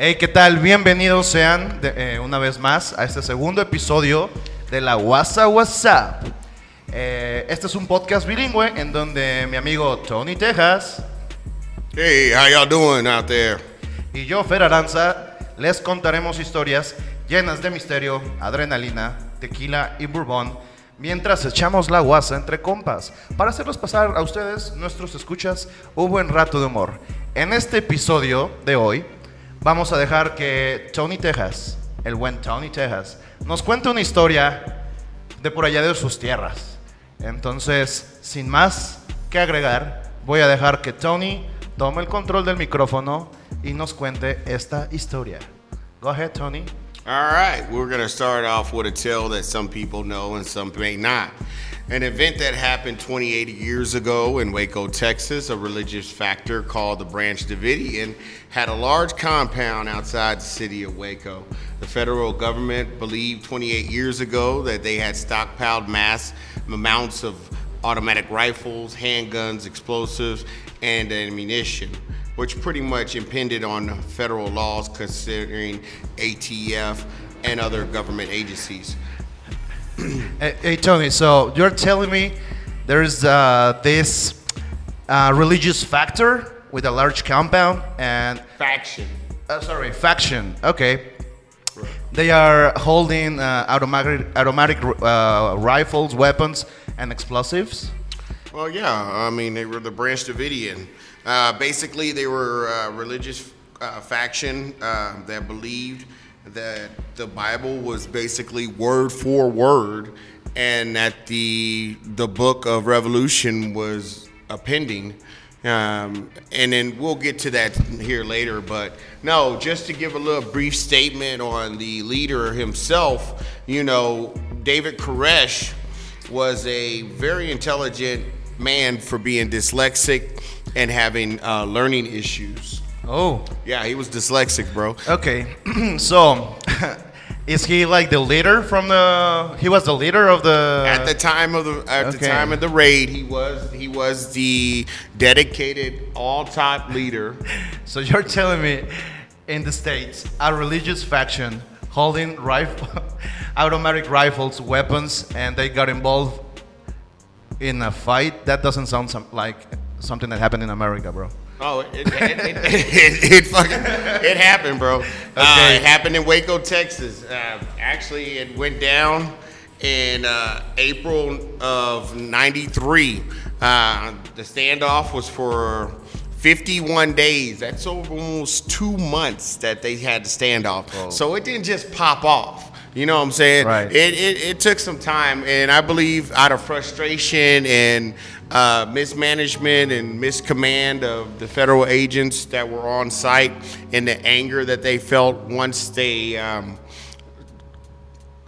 Hey, ¿qué tal? Bienvenidos sean de- eh, una vez más a este segundo episodio de la WhatsApp WhatsApp. Eh, este es un podcast bilingüe en donde mi amigo Tony Texas Hey, how y'all doing out there? y yo, Fer Aranza, les contaremos historias llenas de misterio, adrenalina, tequila y bourbon mientras echamos la guasa entre compas para hacerlos pasar a ustedes, nuestros escuchas, un buen rato de humor. En este episodio de hoy vamos a dejar que Tony Texas, el buen Tony Texas, nos cuente una historia de por allá de sus tierras. Entonces, sin más que agregar, voy a dejar que Tony tome el control del micrófono y nos cuente esta historia. Go ahead, Tony. All right, we're going to start off with a tale that some people know and some may not. An event that happened 28 years ago in Waco, Texas, a religious factor called the Branch Davidian had a large compound outside the city of Waco. The federal government believed 28 years ago that they had stockpiled mass amounts of automatic rifles, handguns, explosives, and ammunition. which pretty much impended on federal laws considering ATF and other government agencies. Hey, hey, Tony, so you're telling me there's uh, this uh, religious factor with a large compound and, Faction. uh, sorry, faction. Okay. They are holding uh, automatic, automatic uh, rifles, weapons, and explosives. Well, yeah, I mean, they were the Branch Davidian. Uh, basically, they were a religious uh, faction uh, that believed that the Bible was basically word for word, and that the the book of Revolution was appending. Um, and then we'll get to that here later. But no, just to give a little brief statement on the leader himself, you know, David Koresh was a very intelligent man for being dyslexic and having uh, learning issues. Oh, Yeah, he was dyslexic, bro. okay. so, is he like the leader from the? He was the leader of the. At the time of the at the time of the raid, he was he was the dedicated all top leader. So you're telling me, in the states, a religious faction holding rifle, automatic rifles, weapons, and they got involved in a fight? That doesn't sound some, like something that happened in America, bro. Oh, it, it, it, it, it fucking it happened, bro. Uh, it happened in Waco, Texas. Uh, actually, it went down in uh, April of '93. Uh, the standoff was for 51 days. That's over almost two months that they had the standoff. So it didn't just pop off. You know what I'm saying? Right. It, it, it took some time, and I believe out of frustration and uh, mismanagement and miscommand of the federal agents that were on site, and the anger that they felt once they um,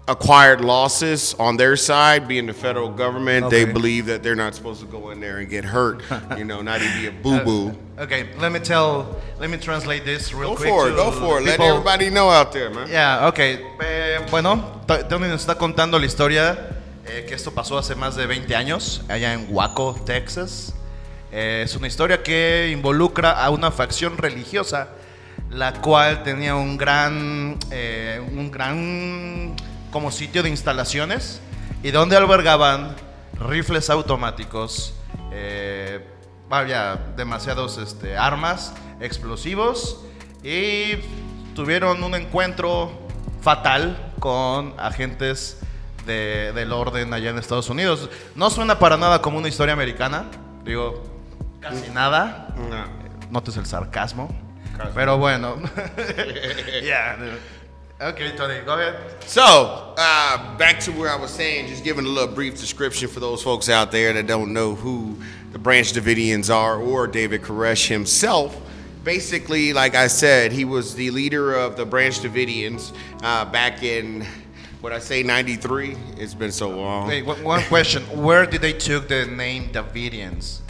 acquired losses on their side, being the federal government, they Okay. believe that they're not supposed to go in there and get hurt. you know, not even be a boo boo. Okay, let me tell, let me translate this real Go quick. for it, go for it. Let people. everybody know out there, man. Yeah, ok. Eh, bueno, Tony nos está contando la historia eh, que esto pasó hace más de 20 años, allá en Waco, Texas. Eh, es una historia que involucra a una facción religiosa, la cual tenía un gran, eh, un gran como sitio de instalaciones y donde albergaban rifles automáticos, eh, vaya, demasiados este, armas, explosivos y tuvieron un encuentro fatal con agentes de- del orden allá en Estados Unidos. No suena para nada como una historia americana, digo, casi nada. No. Notes el sarcasmo. Sarcasmo. Pero bueno. yeah. Okay, Tony, go ahead. So, uh, back to where I was saying, just giving a little brief description for those folks out there that don't know who the Branch Davidians are or David Koresh himself. Basically, like I said, he was the leader of the Branch Davidians uh, back in, what I say, 93? It's been so long. Wait, one one question. Where did they took the name Davidians?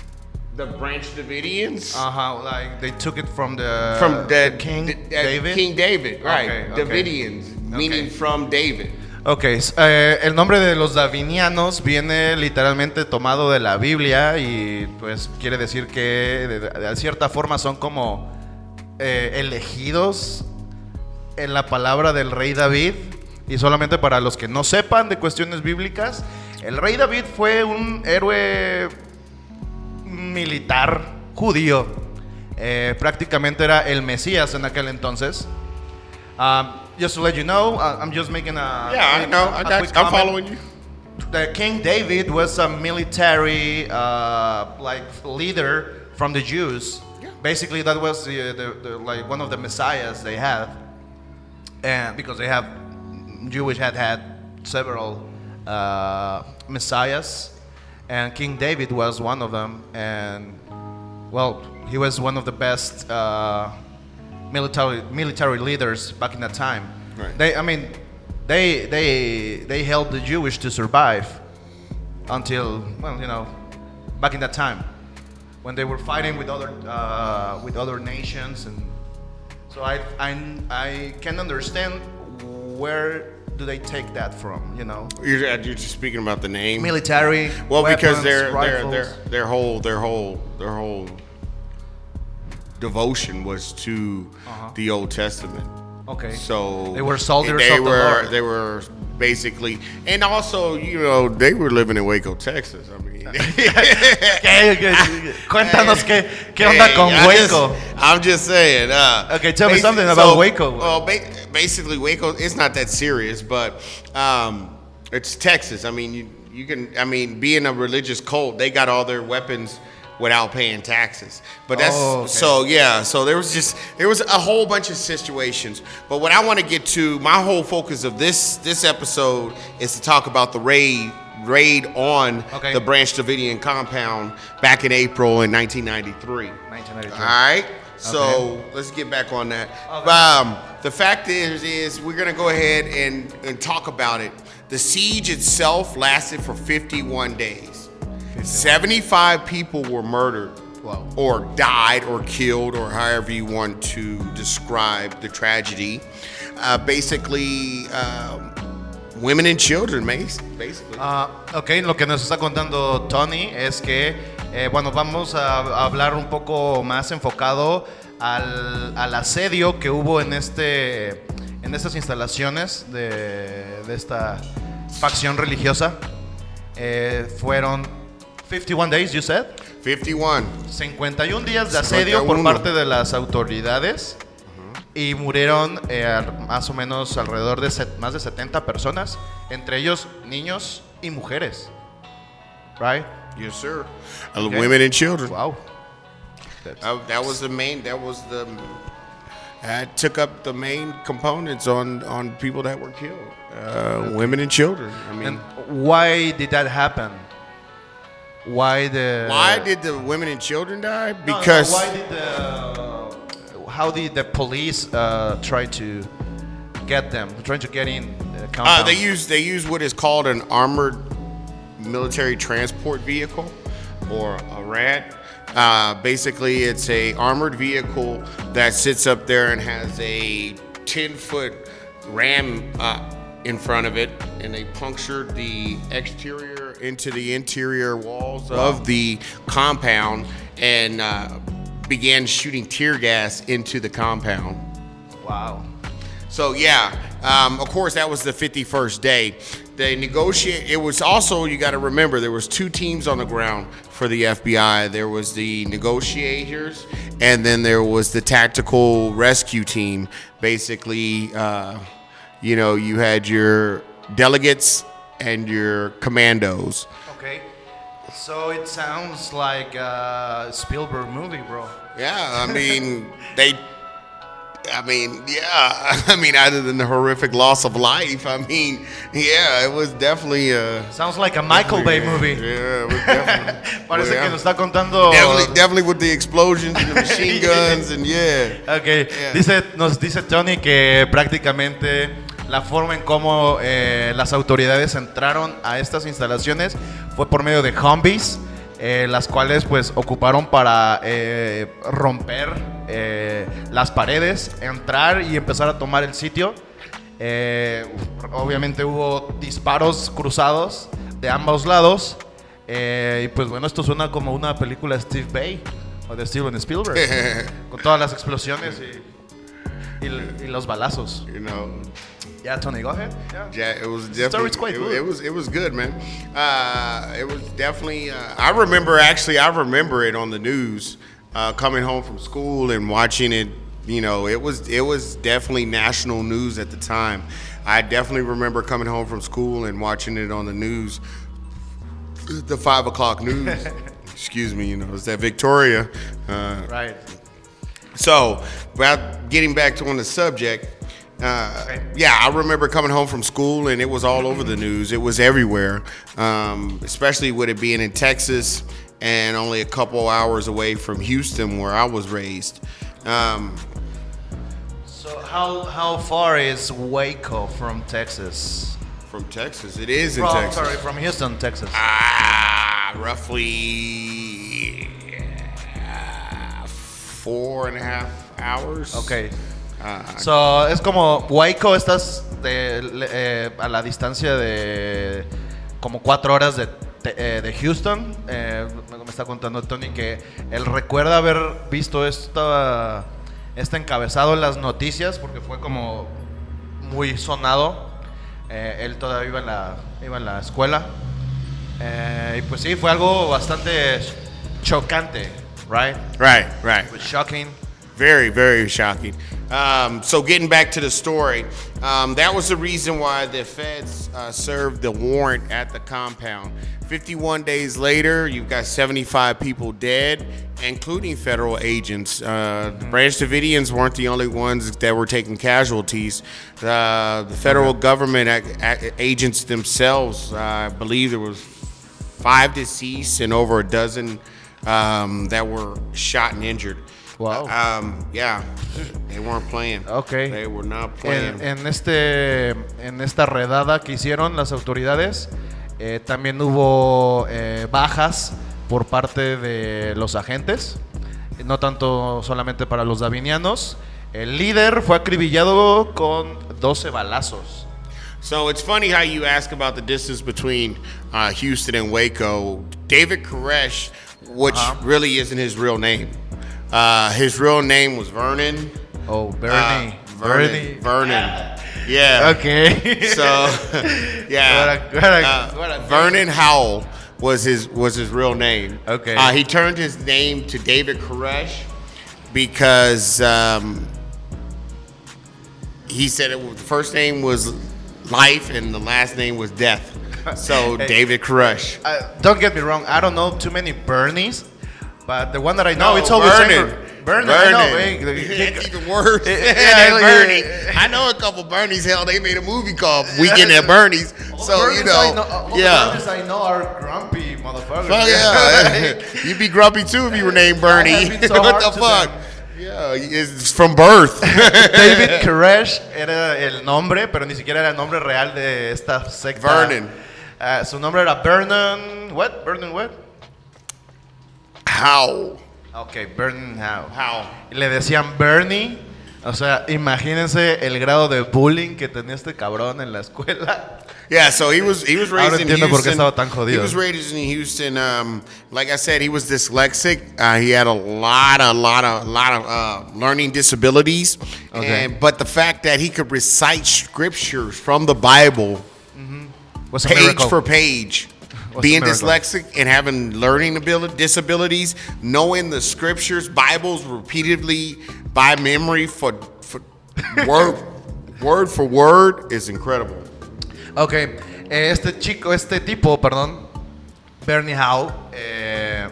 The Branch Davidians? Uh huh. Like they took it from the from the, the King the- uh, David. King David, right. Okay, okay. Davidians, meaning Okay. from David. Ok, eh, el nombre de los davinianos viene literalmente tomado de la Biblia y pues quiere decir que de, de cierta forma son como eh, elegidos en la palabra del rey David. Y solamente para los que no sepan de cuestiones bíblicas, el rey David fue un héroe militar judío. Eh, prácticamente era el Mesías en aquel entonces. Um, just to let you know, uh, I'm just making a Yeah, I know. a I got. I'm following you. The King David was a military uh, like leader from the Jews. Yeah. Basically, that was the, the, the like one of the messiahs they had, and because they have Jewish had had several uh, messiahs, and King David was one of them, and well, he was one of the best uh, military military leaders back in that time. Right. They, I mean, they they they helped the Jewish to survive until well, you know, back in that time when they were fighting with other uh, with other nations, and so I I I can understand where do they take that from, you know, You're, uh, you're just speaking about the name. military. Well, because weapons, their their their their whole their whole their whole devotion was to Uh-huh. the Old Testament. okay. So They were soldiers They of the were Lord. they were basically, and also you know they were living in Waco, Texas. I mean, ¿Qué- qué- Cuéntanos qué, qué onda Hey, con Waco. just- I'm just saying. Uh, Okay, tell me something about Waco. Well, ba- basically, Waco. It's not that serious, but um, it's Texas. I mean, you you can. I mean, being a religious cult, they got all their weapons without paying taxes. But that's Oh, okay. so yeah. So there was just there was a whole bunch of situations. But what I want to get to, my whole focus of this this episode is to talk about the raid raid on Okay. the Branch Davidian compound back in April in 1993. 1993. All right. So let's get back on that. Okay. Um, the fact is, is we're gonna go ahead and, and talk about it. The siege itself lasted for 51 days. 75 people were murdered, Wow. or died, or killed, or however you want to describe the tragedy. Uh, basically, um, women and children, bas- basically. Ah, ok, lo que nos está contando Tony es que, eh, bueno, vamos a, a hablar un poco más enfocado al, al asedio que hubo en, este, en estas instalaciones de, de esta facción religiosa. Eh, fueron 51 days, you said. 51. 51 días de asedio por 51. parte de las autoridades y murieron eh, más o menos alrededor de set- más de 70 personas, entre ellos niños y mujeres. Right? Yes, sir. Okay. Women and children. Wow. Uh, that was the main. That was the. That took up the main components on on people that were killed. Uh, women and children. I mean, And why did that happen? Why the why did the women and children die? No, no, Because why did the how did the police uh, try to get them? Trying to get in the uh, they use they use what is called an armored military transport vehicle, or a RAD. Uh, basically, it's a armored vehicle that sits up there and has a 10 foot ram uh, in front of it, and they punctured the exterior into the interior walls of the compound and uh, began shooting tear gas into the compound. Wow. So yeah, um, of course that was the 51st day. They negotiate. It was also you got to remember there was two teams on the ground for the FBI. There was the negotiators, and then there was the tactical rescue team. Basically, uh, you know, you had your delegates and your commandos. Okay. So it sounds like a Spielberg movie, bro. Yeah, I mean they. I mean, yeah. I mean, other than the horrific loss of life, I mean, yeah, it was definitely uh Sounds like a Michael Bay movie. Yeah, it was definitely. Parece yeah. que nos está contando. Definitely, definitely with the explosions and the machine guns and yeah. Ok, Yeah. dice, nos dice Tony que prácticamente la forma en cómo eh, las autoridades entraron a estas instalaciones fue por medio de Humvees, eh, las cuales pues ocuparon para eh, romper eh, las paredes, entrar y empezar a tomar el sitio. Eh, obviamente hubo disparos cruzados de ambos lados. eh, y pues bueno, esto suena como una película de Steve Bay o de Steven Spielberg. con todas las explosiones y... Y, y los balazos. You know, Yeah, Tony, go ahead. Yeah. Yeah, it was story's definitely quite it, good. it was it was good, man. Uh, it was definitely. Uh, I remember actually. I remember it on the news, uh, coming home from school and watching it. You know, it was it was definitely national news at the time. I definitely remember coming home from school and watching it on the news, the five o'clock news. Excuse me, you know, it's that Victoria. Uh, Right. so, about getting back to on the subject, uh, Okay. yeah, I remember coming home from school and it was all over the news. It was everywhere, um, especially with it being in Texas and only a couple hours away from Houston, where I was raised. Um, So how how far is Waco from Texas? from Texas, it is in Texas. sorry, from Houston, Texas. Ah, roughly four and a half hours. Ok. Uh, So, es como Waco, estás de- eh, a la distancia de como cuatro horas de, te- eh, de Houston. Eh, me está contando Tony que él recuerda haber visto esta, este encabezado en las noticias porque fue como muy sonado. Eh, él todavía iba en la, iba en la escuela. Eh, y pues sí, fue algo bastante chocante, right? Right, right. It was shocking. Very, very shocking. Um, so, getting back to the story, um, that was the reason why the feds uh, served the warrant at the compound. 51 days later, you've got 75 people dead, including federal agents. Uh, the Branch Davidians weren't the only ones that were taking casualties. Uh, the federal government ac- ac- agents themselves, uh, I believe there was five deceased and over a dozen um, that were shot and injured. Wow. Um, yeah, they weren't playing. Okay. They were not playing. En, en este, en esta redada que hicieron las autoridades, eh, también hubo eh, bajas por parte de los agentes, no tanto solamente para los davinianos. El líder fue acribillado con 12 balazos. so it's funny how you ask about the distance between uh, Houston and Waco. David Koresh, which really isn't his real name. Uh, his real name was Vernon. Oh, Uh, Bernie. Vernon. Bernie. Vernon. Yeah. Ok. So, yeah, What a- what a- Uh, what a- Vernon Howell was his was his real name. Okay. Uh, he turned his name to David Koresh because um, he said it was, the first name was life and the last name was death. So. David Koresh. Uh, don't get me wrong, I don't know too many Bernies, but the one that I know, No, it's always Vernon. Vernon, I know. Vernon. hey, That's even worse. Yeah, than like, Bernie. uh, I know a couple Bernies. Hell, they made a movie called Weekend at Bernie's. So you Bernies I know, all the yeah. Bernies I know are grumpy motherfuckers. Fuck yeah. You'd be grumpy too if you were named Bernie. I have been so what hard the to fuck? them. Yeah, it's from birth. David Koresh era el nombre, pero ni siquiera era el nombre real de esta secta. Vernon. Ah, su nombre era Vernon. What? Vernon what? How? Ok, Howe. How? Y le decían Bernie. O sea, imagínense el grado de bullying que tenía este cabrón en la escuela. Yeah, so he was he was Ahora raised in entiendo por qué Houston. estaba tan He was raised in Houston. Um, like I said, he was dyslexic. Uh, he had a lot, a lot of, lot of uh, learning disabilities. Okay. And but the fact that he could recite scriptures from the Bible Was a page for page. A Being dyslexic and having learning ability, disabilities, knowing the scriptures, Bibles repeatedly by memory for, for word, word for word is incredible. Ok, eh, este chico, este tipo, perdón, Bernie Howe, eh,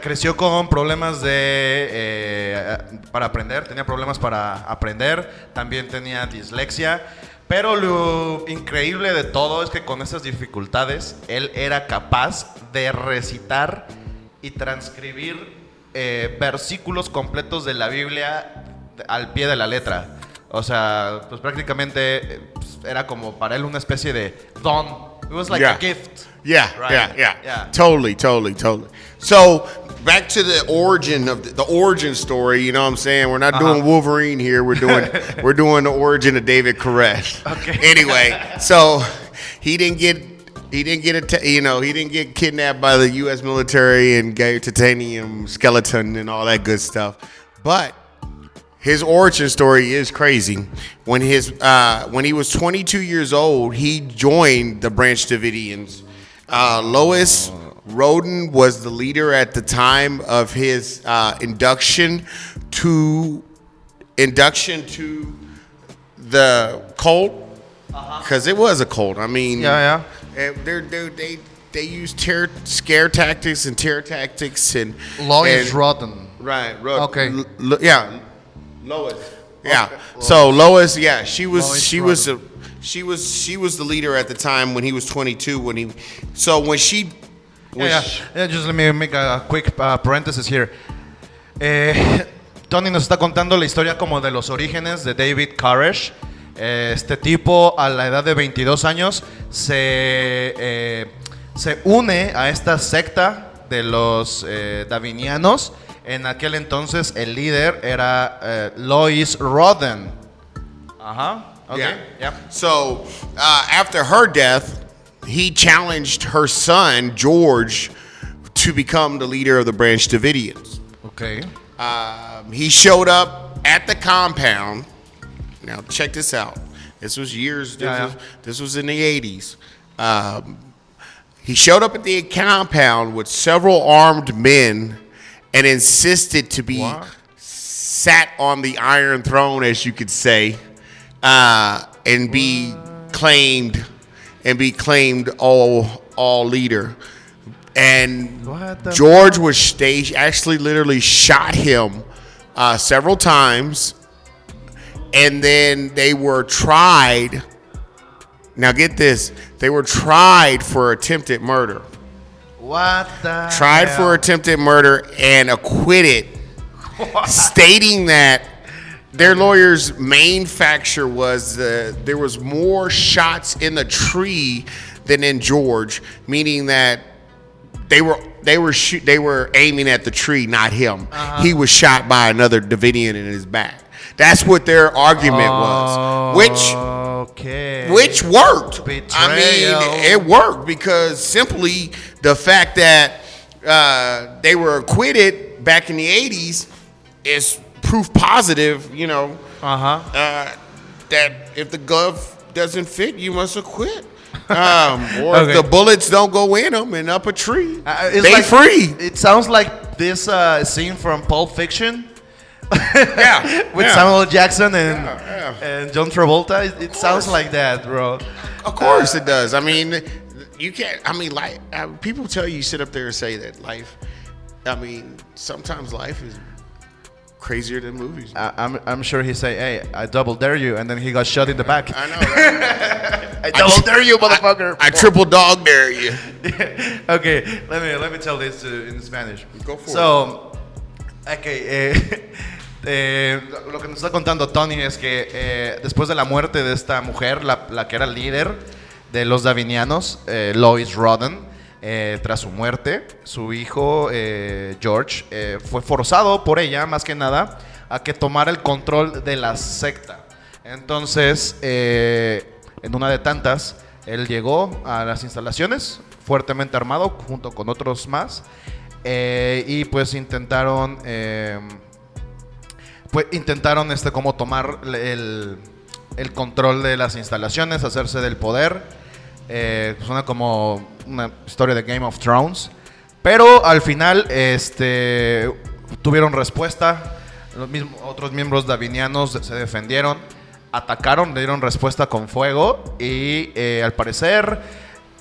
creció con problemas de eh, para aprender, tenía problemas para aprender, también tenía dislexia, pero lo increíble de todo es que con esas dificultades él era capaz de recitar y transcribir eh, versículos completos de la Biblia al pie de la letra. O sea, pues prácticamente eh, pues, era como para él una especie de don. It was like Yeah. a gift. Yeah, Right. yeah, yeah, Yeah. Totally, totally, totally. So back to the origin of the, the origin story. You know what I'm saying? We're not doing Uh-huh. Wolverine here. We're doing we're doing the origin of David Koresh. Okay. Anyway, so he didn't get he didn't get a you know he didn't get kidnapped by the U.S. military and gave titanium skeleton and all that good stuff, but his origin story is crazy. When his uh, when he was 22 years old, he joined the Branch Davidians. Uh, Lois Roden was the leader at the time of his uh, induction to induction to the cult because it was a cult. I mean, Yeah, yeah. They're, they're, they they use terror, scare tactics and terror tactics and Lois and- Rotten. Right. Ro- Okay. L- Lo- yeah. Lois. Yeah. So Lois, yeah, she was Lois she was a, she was she was the leader at the time when he was 22 when he so when she Yeah, yeah. Just let me make a quick uh, parenthesis here. Eh, Tony nos está contando la historia como de los orígenes de David Koresh. Eh, Este tipo a la edad de 22 años se, eh, se une a esta secta de los davinianos. En aquel entonces el líder era Lois Roden. Ajá. ok, yeah. yeah. So uh, after her death, he challenged her son George to become the leader of the Branch Davidians. Ok. Um, he showed up at the compound. Now check this out. This was years. This, Yeah. Was, this was in the eighties. Um, he showed up at the compound with several armed men and insisted to be What? sat on the Iron Throne, as you could say, uh, and be claimed and be claimed all all leader. And George was they actually literally shot him uh, several times, and then they were tried. Now get this: they were tried for attempted murder, What the tried hell? for attempted murder, and acquitted, stating that their lawyer's main factor was uh, there was more shots in the tree than in George, meaning that they were they were shoot they were aiming at the tree, not him. He was shot by another Davidian in his back. That's what their argument was, which Okay. which worked. I mean, it worked because simply the fact that uh, they were acquitted back in the '80s is proof positive. You know Uh-huh. uh, that if the glove doesn't fit, you must acquit. Um, or Okay. if the bullets don't go in them and up a tree, Uh, it's they like- free. It sounds like this uh, scene from Pulp Fiction Yeah, with yeah. Samuel Jackson and Yeah, yeah. and John Travolta. It, it sounds like that, bro. Of course it does. I mean, you can't. I mean, like uh, people tell you, sit up there and say that life. I mean, sometimes life is crazier than movies. I, I'm I'm sure he say, "Hey, I double dare you," and then he got shot in the back. I know. Right? I double dare you, motherfucker. I triple dog dare you. okay, let me let me tell this uh, in Spanish. Go for so, okay, eh, eh, lo- que nos está contando Tony es que eh, después de la muerte de esta mujer, la, la que era líder de los davinianos, eh, Lois Roden, eh, tras su muerte, su hijo eh, George eh, fue forzado por ella, más que nada, a que tomara el control de la secta. Entonces, en una de tantas, él llegó a las instalaciones fuertemente armado junto con otros más y pues intentaron pues intentaron este como tomar el, el control de las instalaciones, hacerse del poder. Eh, suena como una historia de Game of Thrones. Pero al final este, tuvieron respuesta. Los mismos, otros miembros davinianos se defendieron, atacaron, le dieron respuesta con fuego y eh, al parecer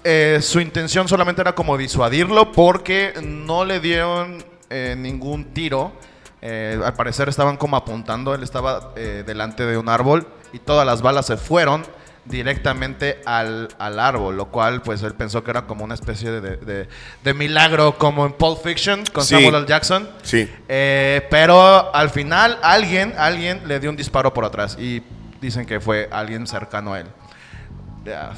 eh, su intención solamente era como disuadirlo porque no le dieron ningún tiro. Al parecer estaban como apuntando, él estaba delante de un árbol y todas las balas se fueron directamente al, al árbol, lo cual pues él pensó que era como una especie de, de- milagro como en Pulp Fiction con Sí. Samuel L. Jackson. Sí. Eh, pero al final alguien, alguien le dio un disparo por atrás y dicen que fue alguien cercano a él. Yeah.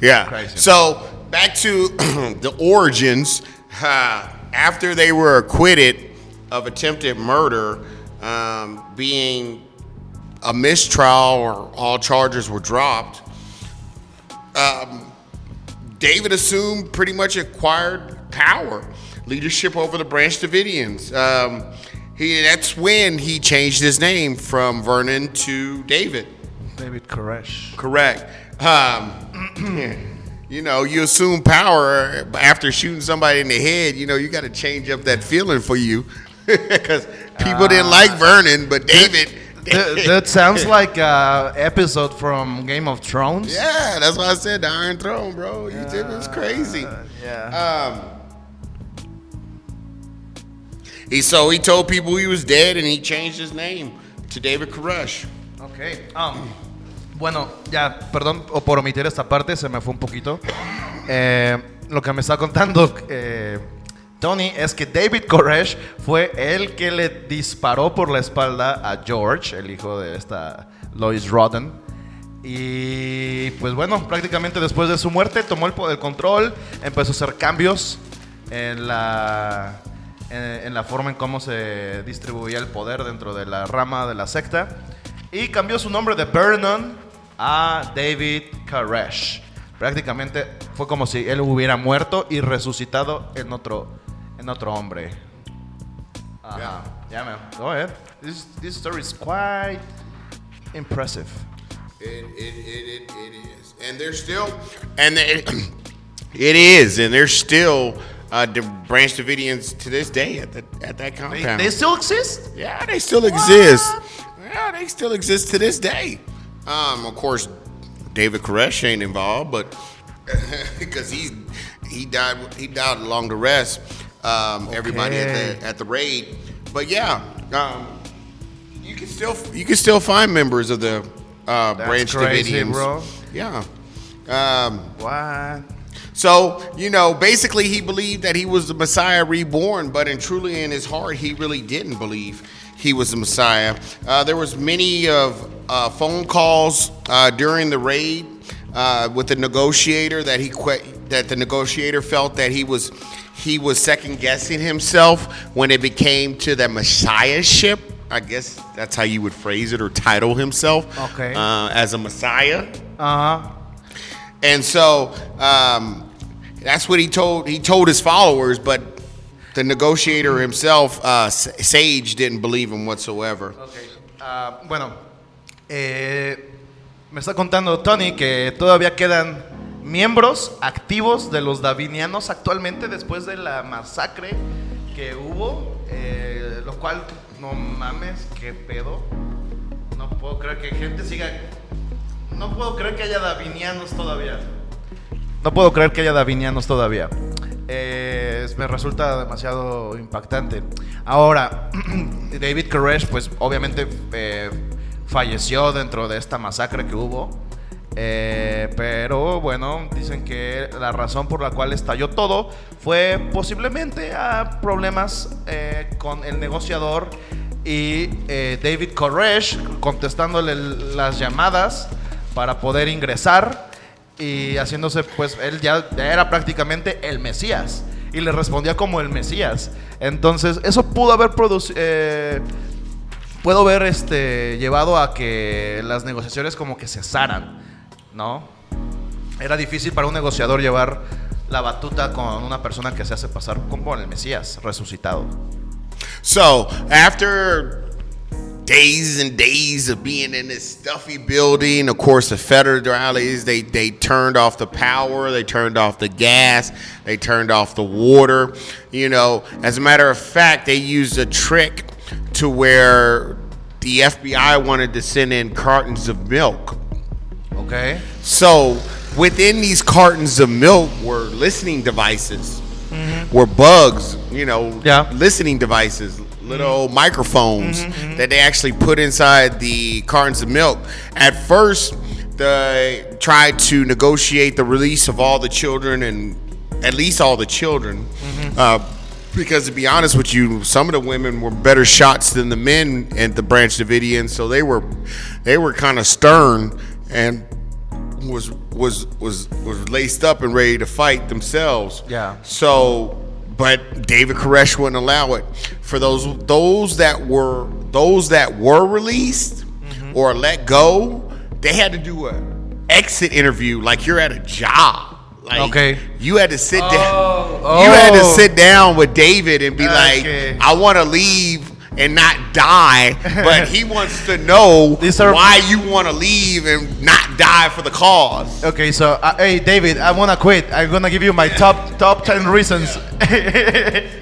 Yeah. Crazy. So back to the origins. Uh, after they were acquitted of attempted murder, um, being a mistrial or all charges were dropped, um, David assumed pretty much acquired power, leadership over the Branch Davidians. Um, he that's when he changed his name from Vernon to David. David Koresh. Correct. Um, you know, you assume power after shooting somebody in the head. You know, you got to change up that feeling for you because people didn't like Vernon, but David. That, that sounds like a episode from Game of Thrones. yeah, that's why I said the Iron Throne, bro. You did it's crazy. Uh, yeah. Um, he so he told people he was dead, and he changed his name to David Koresh. Ok. Ah, bueno, ya, perdón o por omitir esta parte, se me fue un poquito. Eh, lo que me está contando eh, Tony es que David Koresh fue el que le disparó por la espalda a George, el hijo de esta Lois Rodden. Y pues bueno, prácticamente después de su muerte tomó el, el control, empezó a hacer cambios en la, en la forma en cómo se distribuía el poder dentro de la rama de la secta. Y cambió su nombre de Vernon a David Koresh. Prácticamente fue como si él hubiera muerto y resucitado en otro, en otro hombre. Ajá. Yeah, man. Go ahead. This, this story is quite impressive. It, it, it, it, it is, and they're still, and they, it is, and they're still uh, the Branch Davidians to this day at the at that They, compound. they still exist? yeah, they still exist. Yeah, they still exist to this day. Um, of course, David Koresh ain't involved, but because he he died he died along the rest. Um, Everybody at the at the raid, but yeah, um, you can still you can still find members of the uh, Branch crazy, Davidians. bro. Yeah. Um, What? so, you know, basically he believed that he was the Messiah reborn, but in truly in his heart, he really didn't believe he was the Messiah. Uh, there was many of uh, phone calls uh, during the raid uh, with the negotiator that he que- that the negotiator felt that he was he was second guessing himself when it became to the messiahship. I guess that's how you would phrase it or title himself Okay. uh, as a Messiah. Uh-huh. And so um, that's what he told he told his followers, but the negotiator himself, uh, Sage, didn't believe him whatsoever. Ok. Ah, bueno, eh, me está contando Tony que todavía quedan miembros activos de los davinianos actualmente después de la masacre que hubo, eh, lo cual, no mames, qué pedo. No puedo creer que gente siga... No puedo creer que haya davinianos todavía. No puedo creer que haya davinianos todavía. Eh, me resulta demasiado impactante. Ahora, David Koresh, pues obviamente eh, falleció dentro de esta masacre que hubo. Eh, pero bueno, dicen que la razón por la cual estalló todo fue posiblemente a problemas eh, con el negociador y eh, David Koresh contestándole las llamadas para poder ingresar y haciéndose, pues él ya, ya era prácticamente el Mesías y le respondía como el Mesías. Entonces, eso pudo haber producido, puedo ver este, llevado a que las negociaciones como que cesaran, ¿no? Era difícil para un negociador llevar la batuta con una persona que se hace pasar como el Mesías resucitado. So after days and days of being in this stuffy building, of course, the federales they they turned off the power, they turned off the gas, they turned off the water. You know, as a matter of fact, they used a trick to where the FBI wanted to send in cartons of milk. ¿Ok? So within these cartons of milk were listening devices, mm-hmm. were bugs, you know, Yeah. listening devices, little mm-hmm. microphones mm-hmm, that they actually put inside the cartons of milk. At first, they tried to negotiate the release of all the children and at least all the children. Uh, because to be honest with you, some of the women were better shots than the men at the Branch Davidians, so they were they were kind of stern and was was was was laced up and ready to fight themselves. Yeah. So, but David Koresh wouldn't allow it. For those those that were those that were released mm-hmm. or let go, they had to do a exit interview like you're at a job. Like Okay. you had to sit down. Oh. You had to Oh. sit down with David and be Okay. like, "I want to leave." And not die, but he wants to know are- why you want to leave and not die for the cause. Okay, so uh, hey David, I wanna quit. I'm gonna give you my top top ten reasons. Yeah.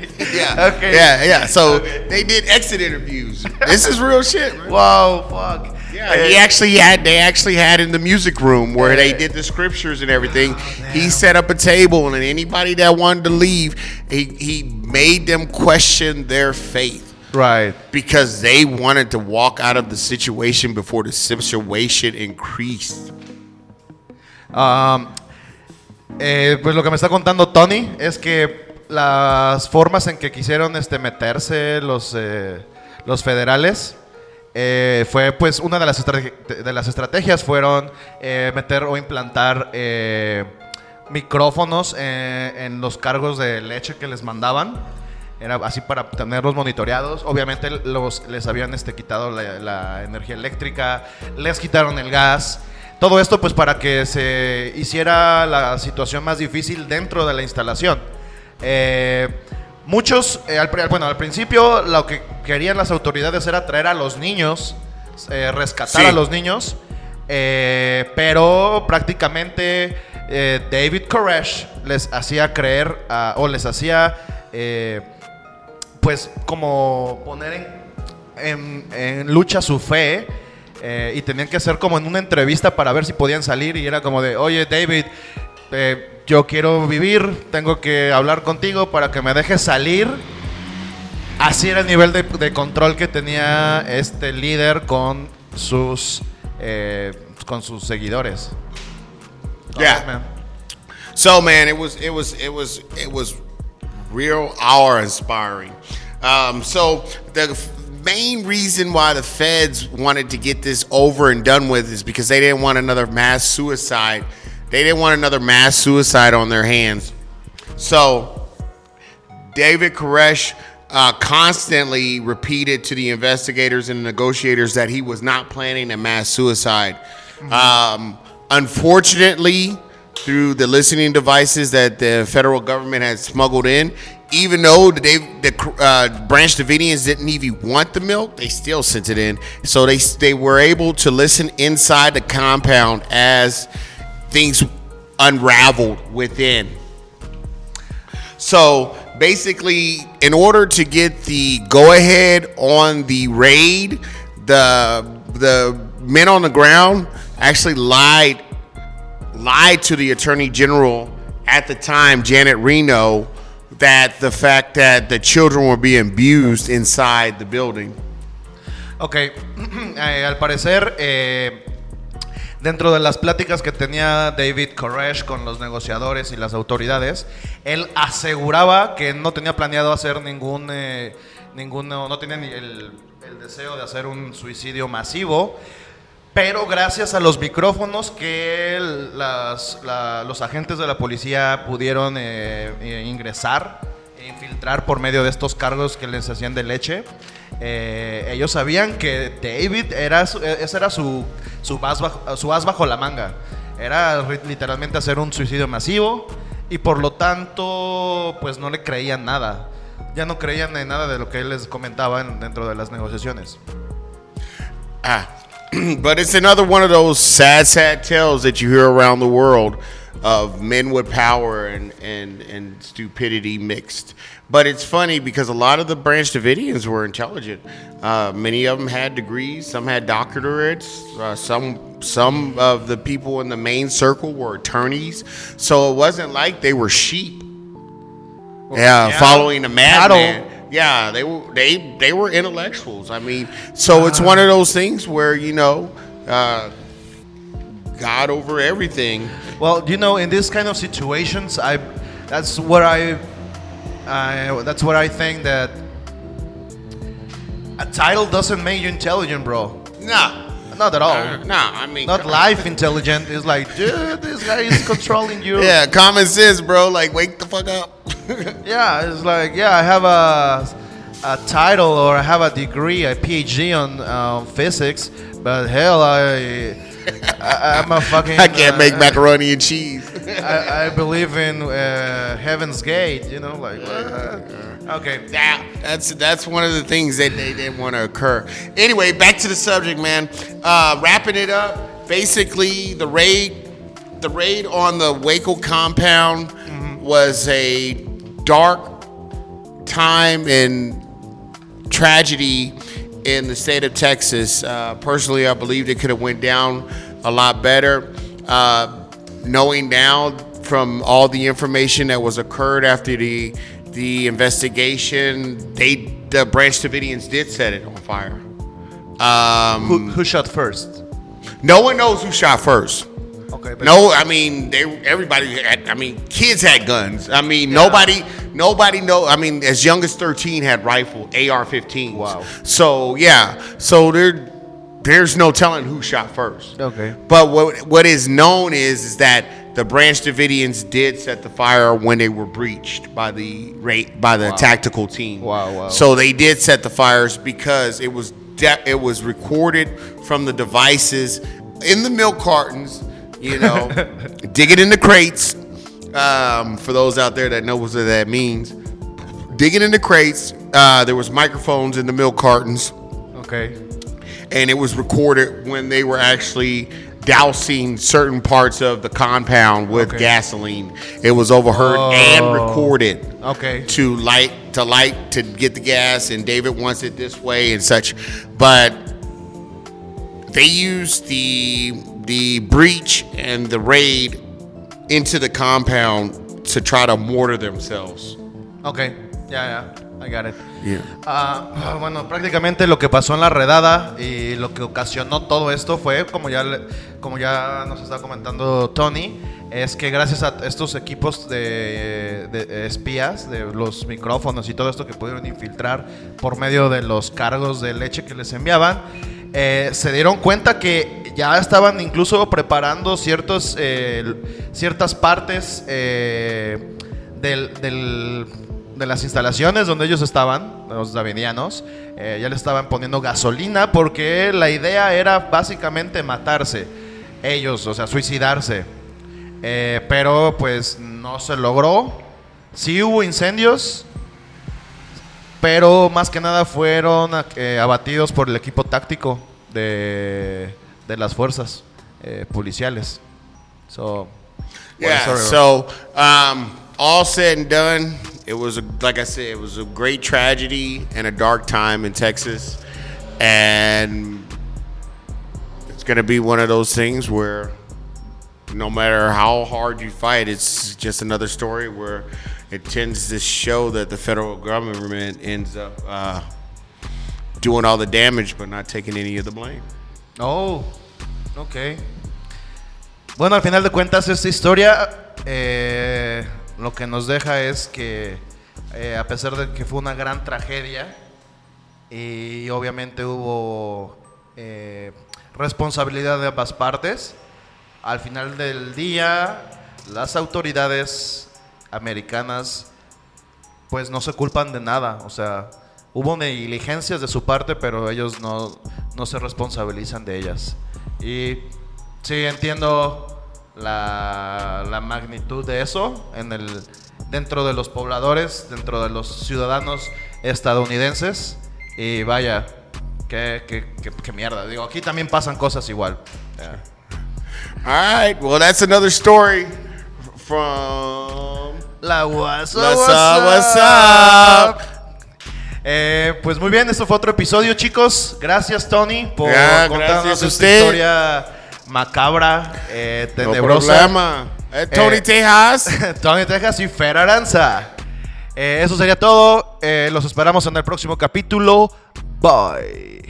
Okay. Yeah, yeah. So they did exit interviews. This is real shit, man. Wow, fuck. Yeah, he actually had. They actually had in the music room where they did the scriptures and everything. he set up a table, and anybody that wanted to leave, he he made them question their faith Right. because they wanted to walk out of the situation before the situation increased. Um, eh, pues lo que me está contando Tony es que las formas en que quisieron este, meterse los, eh, los federales eh, fue pues una de las, de las estrategias fueron eh, meter o implantar eh, micrófonos en los cargos de leche que les mandaban. Era así para tenerlos monitoreados. Obviamente los, les habían este, quitado la, la energía eléctrica, les quitaron el gas. Todo esto pues para que se hiciera la situación más difícil dentro de la instalación. Eh, muchos, eh, al, bueno, al principio lo que querían las autoridades era traer a los niños, eh, rescatar Sí. a los niños, eh, pero prácticamente eh, David Koresh les hacía creer ah, o les hacía pues como poner en, en- en lucha su fe eh, y tenían que hacer como en una entrevista para ver si podían salir y era como de, oye David, eh, yo quiero vivir, tengo que hablar contigo para que me dejes salir. Así era el nivel de, de control que tenía este líder con sus, eh, con sus seguidores. Yeah. Oh, man. So man, it was it was it was it was real awe inspiring. Um, so the main reason why the feds wanted to get this over and done with is because they didn't want another mass suicide. They didn't want another mass suicide on their hands. So David Koresh uh, constantly repeated to the investigators and negotiators that he was not planning a mass suicide. Um, unfortunately, through the listening devices that the federal government had smuggled in, even though the, the uh, Branch Davidians didn't even want the milk, they still sent it in. So they they were able to listen inside the compound as things unraveled within. So basically, in order to get the go ahead on the raid, the the men on the ground actually lied lied to the attorney general at the time, Janet Reno, that the fact that the children were being abused inside the building. Ok, Eh, al parecer, eh, dentro de las pláticas que tenía David Koresh con los negociadores y las autoridades, él aseguraba que no tenía planeado hacer ningún, eh, no tenía el, el deseo de hacer un suicidio masivo, pero gracias a los micrófonos que las- la- los agentes de la policía pudieron eh, eh, ingresar e infiltrar por medio de estos cargos que les hacían de leche, eh, ellos sabían que David era eh, ese era su, su, as bajo, su as bajo la manga. Era literalmente hacer un suicidio masivo y por lo tanto pues no le creían nada. Ya no creían en nada de lo que él les comentaba en- dentro de las negociaciones. Ah, but it's another one of those sad, sad tales that you hear around the world of men with power and, and, and stupidity mixed. But it's funny because a lot of the Branch Davidians were intelligent. Uh, many of them had degrees. Some had doctorates. Uh, some some of the people in the main circle were attorneys. So it wasn't like they were sheep. yeah, yeah. following a madman. Yeah, they were they they were intellectuals. I mean, so it's one of those things where you know, uh, God over everything. Well, you know, in this kind of situations, I that's what I, I that's where I think that a title doesn't make you intelligent, bro. Nah, Not at all. uh, nah. I mean, Not life intelligent. It's like, dude, this guy is controlling you. Yeah, common sense, bro. Like, wake the fuck up. Yeah, it's like, yeah, I have a, a title or I have a degree, a PhD on um, physics, but hell, I, I I'm a fucking. I can't make uh, macaroni and cheese. I, I believe in uh, Heaven's Gate, you know, like uh, Okay. Yeah, that's that's one of the things that they didn't want to occur. Anyway, back to the subject, man. Uh, wrapping it up. Basically, the raid, the raid on the Waco compound was a dark time and tragedy in the state of Texas. Uh, personally, I believed it could have went down a lot better. Uh, knowing now from all the information that was occurred after the the investigation, they the Branch Davidians did set it on fire. Um, Who, who shot first? no one knows who shot first. Okay. but- No, I mean they. Everybody. Had, I mean, kids had guns. I mean, nobody. Nobody know. I mean, as young as thirteen had rifle AR-15. Wow. So yeah. So there, there's no telling who shot first. Okay. But what what is known is is that the Branch Davidians did set the fire when they were breached by the rate by the Wow. tactical team. Wow, wow. So they did set the fires because it was de- it was recorded from the devices in the milk cartons. You know, dig it in the crates. Um, for those out there that know what that means, dig it in the crates. Uh, there was microphones in the milk cartons Okay. and it was recorded when they were actually dousing certain parts of the compound with Okay. gasoline. It was overheard oh. and Oh. recorded Okay. to light to light to get the gas and David wants it this way and such. But they used the the breach and the raid into the compound to try to mortar themselves. Ok, Yeah, ya, I got it. Yeah. Ah, bueno, prácticamente lo que pasó en la redada y lo que ocasionó todo esto fue, como ya, como ya nos está comentando Tony, es que gracias a estos equipos de, de espías, de los micrófonos y todo esto que pudieron infiltrar por medio de los cargos de leche que les enviaban, eh, se dieron cuenta que ya estaban incluso preparando ciertos, eh, ciertas partes eh, del, del- de las instalaciones donde ellos estaban, los davinianos, eh, ya le estaban poniendo gasolina porque la idea era básicamente matarse, ellos, o sea, suicidarse. Eh, pero pues no se logró. Sí hubo incendios, pero más que nada fueron eh, abatidos por el equipo táctico de, de las fuerzas policiales. So, Yeah. So, um, all said and done, it was a, like I said, it was a great tragedy and a dark time in Texas, and it's gonna be one of those things where no matter how hard you fight, it's just another story where it tends to show that the federal government ends up uh, doing all the damage but not taking any of the blame. Oh, ok. Bueno, al final de cuentas, esta historia eh, lo que nos deja es que, eh, a pesar de que fue una gran tragedia, y obviamente hubo eh, responsabilidad de ambas partes, al final del día, las autoridades americanas pues no se culpan de nada. O sea, hubo negligencias de su parte, pero ellos no, no se responsabilizan de ellas. Y sí, entiendo la, la magnitud de eso en el, dentro de los pobladores, dentro de los ciudadanos estadounidenses. Y vaya, qué, qué, qué- qué mierda. Digo, aquí también pasan cosas igual. Ya. All right, well, that's another story from La WhatsApp. What's up, what's up? Eh, pues muy bien, esto fue otro episodio, chicos. Gracias, Tony, por Ya, contarnos gracias esta usted. historia macabra, eh, No tenebrosa. problema. Eh, Tony Eh, Tejas. Tony Texas y Fer Aranza. Eh, eso sería todo. Eh, los esperamos en el próximo capítulo. Bye.